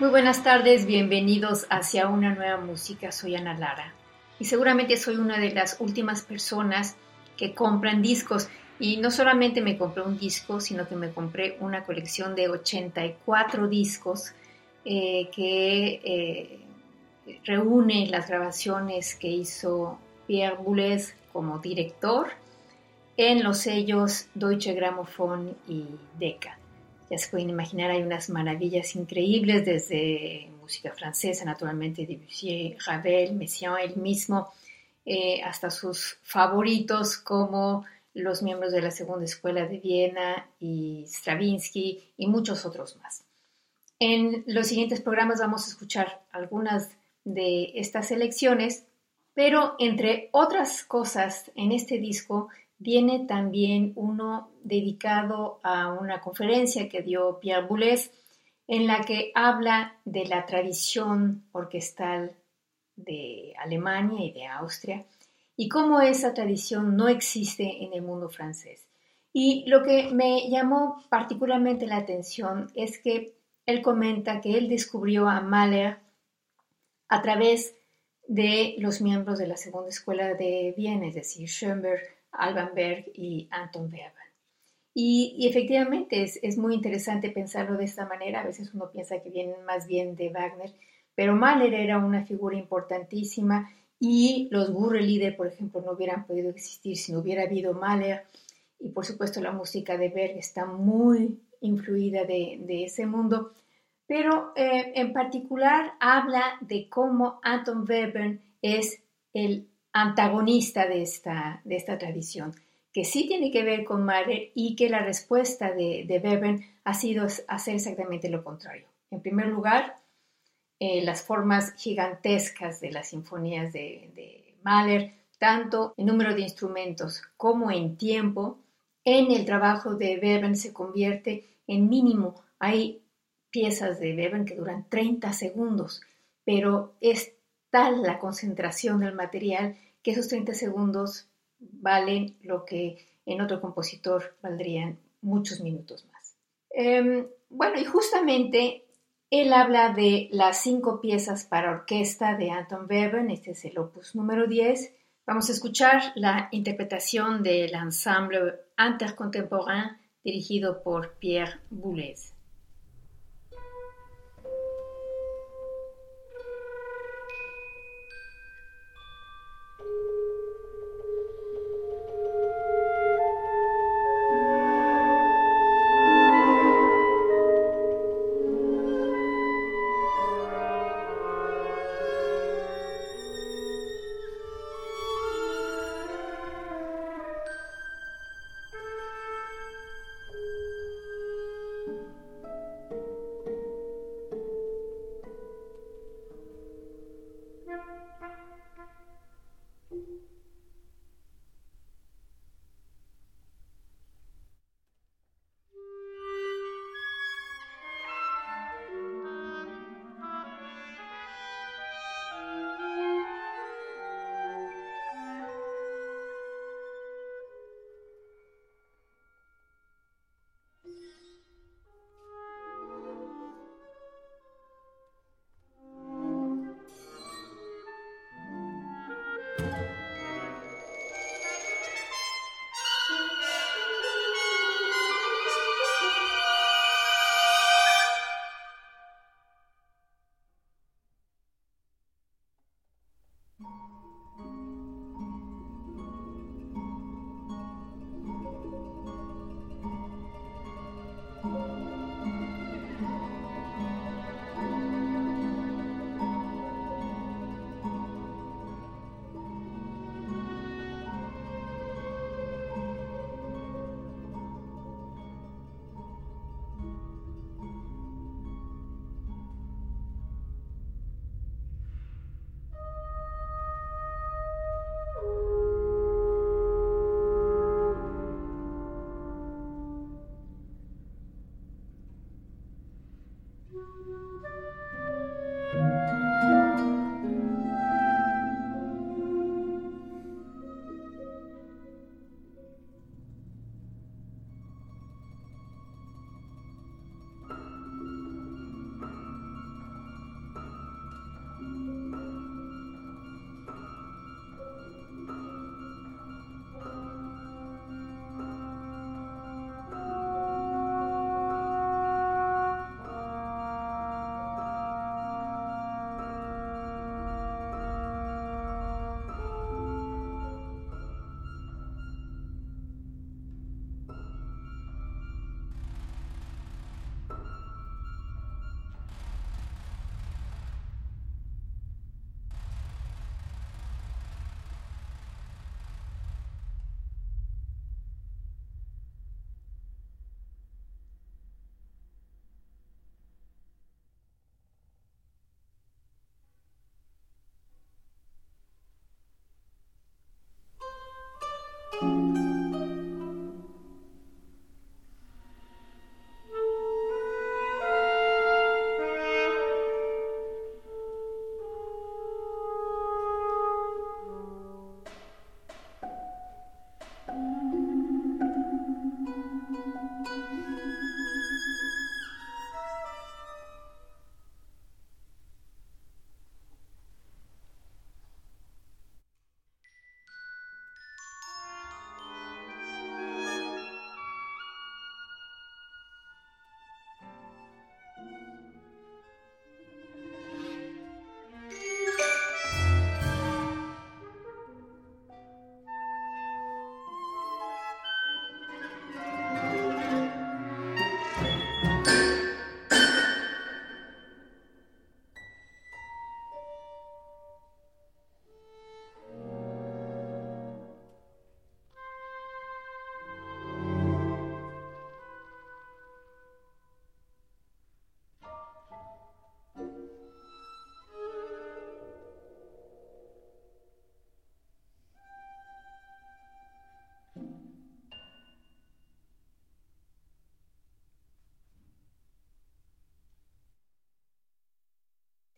Muy buenas tardes, bienvenidos hacia una nueva música. Soy Ana Lara y seguramente soy una de las últimas personas que compran discos. Y no solamente me compré un disco, sino que me compré una colección de 84 discos eh, que eh, reúne las grabaciones que hizo Pierre Boulez como director en los sellos Deutsche Grammophon y Decca. Ya se pueden imaginar, hay unas maravillas increíbles desde música francesa, naturalmente Debussy, Ravel, Messiaen, él mismo, eh, hasta sus favoritos como los miembros de la Segunda Escuela de Viena y Stravinsky y muchos otros más. En los siguientes programas vamos a escuchar algunas de estas selecciones, pero entre otras cosas en este disco viene también uno dedicado a una conferencia que dio Pierre Boulez, en la que habla de la tradición orquestal de Alemania y de Austria y cómo esa tradición no existe en el mundo francés. Y lo que me llamó particularmente la atención es que él comenta que él descubrió a Mahler a través de los miembros de la segunda escuela de Viena, es decir, Schoenberg, Alban Berg y Anton Webern. Y, efectivamente es, muy interesante pensarlo de esta manera. A veces uno piensa que vienen más bien de Wagner, pero Mahler era una figura importantísima y los Gurrelieder, por ejemplo, no hubieran podido existir si no hubiera habido Mahler. Y por supuesto la música de Berg está muy influida de, ese mundo. Pero eh, en particular habla de cómo Anton Webern es el antagonista de esta, de esta tradición, que sí tiene que ver con Mahler y que la respuesta de, de ha sido hacer exactamente lo contrario. En primer lugar, eh, las formas gigantescas de las sinfonías de, de Mahler, tanto en número de instrumentos como en tiempo, en el trabajo de Beben se convierte en mínimo. Hay piezas de Beben que duran 30 segundos, pero es tal la concentración del material que esos 30 segundos valen lo que en otro compositor valdrían muchos minutos más. Em, bueno, y justamente él habla de las cinco piezas para orquesta de Anton Webern, este es el opus número 10. Vamos a escuchar la interpretación del ensemble intercontemporain dirigido por Pierre Boulez.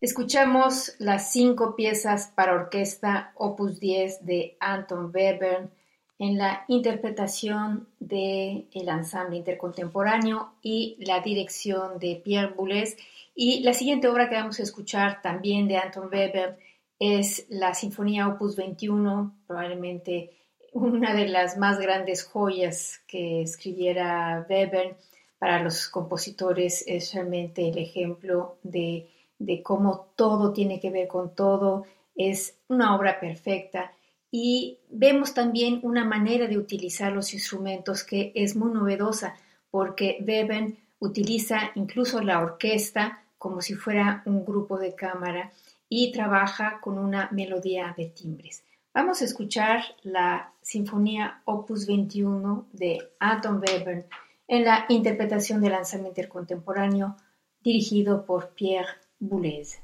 Escuchamos las cinco piezas para orquesta opus 10 de Anton Webern en la interpretación del el ensamble intercontemporáneo y la dirección de Pierre Boulez. Y la siguiente obra que vamos a escuchar también de Anton Weber es la Sinfonía Opus 21, probablemente una de las más grandes joyas que escribiera Weber para los compositores. Es realmente el ejemplo de de cómo todo tiene que ver con todo, es una obra perfecta y vemos también una manera de utilizar los instrumentos que es muy novedosa porque Beben utiliza incluso la orquesta como si fuera un grupo de cámara y trabaja con una melodía de timbres. Vamos a escuchar la Sinfonía Opus 21 de Anton Webern en la interpretación del lanzamiento contemporáneo dirigido por Pierre Boulez.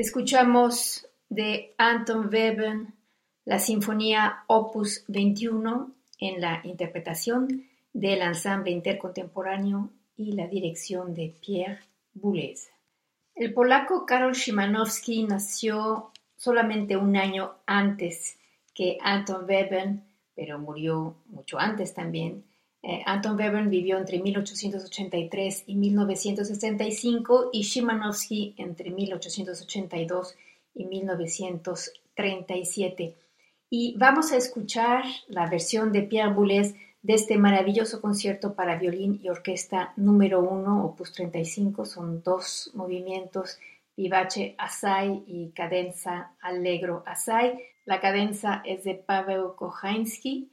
Escuchamos de Anton Webern la Sinfonía Opus 21 en la interpretación del ensamble intercontemporáneo y la dirección de Pierre Boulez. El polaco Karol Szymanowski nació solamente un año antes que Anton Webern, pero murió mucho antes también, eh, Anton Webern vivió entre 1883 y 1965 y Szymanowski entre 1882 y 1937. Y vamos a escuchar la versión de Pierre Boulez de este maravilloso concierto para violín y orquesta número 1, opus 35. Son dos movimientos, vivace assai y cadenza allegro assai. La cadenza es de Paweł Kochański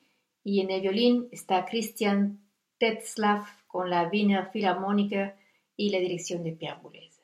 y en el violín está Christian Tetzlaff con la Wiener Philharmoniker y la dirección de Pierre Boulez.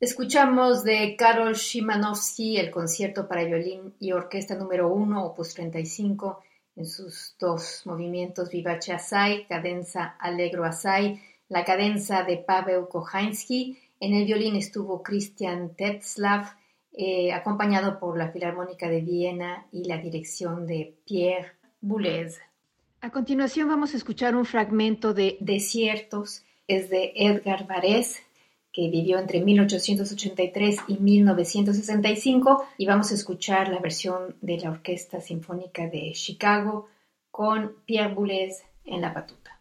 Escuchamos de Karol Szymanowski el concierto para violín y orquesta número 1, opus 35, en sus dos movimientos vivace assai, cadenza allegro assai, la cadenza de Paweł Kochański. En el violín estuvo Christian Tetzlaff, eh, acompañado por la Filarmónica de Viena y la dirección de Pierre Boulez. A continuación vamos a escuchar un fragmento de Desiertos, es de Edgar Varese, que vivió entre 1883 y 1965, y vamos a escuchar la versión de la Orquesta Sinfónica de Chicago con Pierre Boulez en la batuta.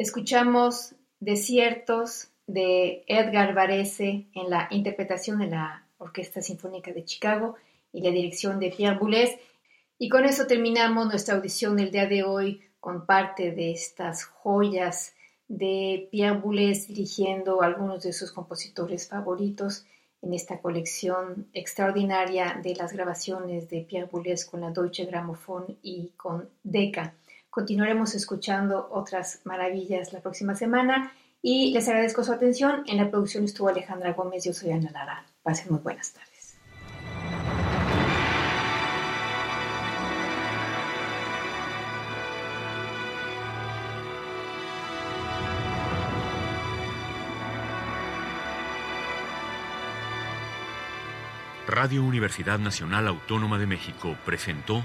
Escuchamos Desiertos de Edgar Varese en la interpretación de la Orquesta Sinfónica de Chicago y la dirección de Pierre Boulez. Y con eso terminamos nuestra audición del día de hoy con parte de estas joyas de Pierre Boulez dirigiendo algunos de sus compositores favoritos en esta colección extraordinaria de las grabaciones de Pierre Boulez con la Deutsche Grammophon y con Decca. Continuaremos escuchando otras maravillas la próxima semana y les agradezco su atención. En la producción estuvo Alejandra Gómez, yo soy Ana Lara. Pasen muy buenas tardes. Radio Universidad Nacional Autónoma de México presentó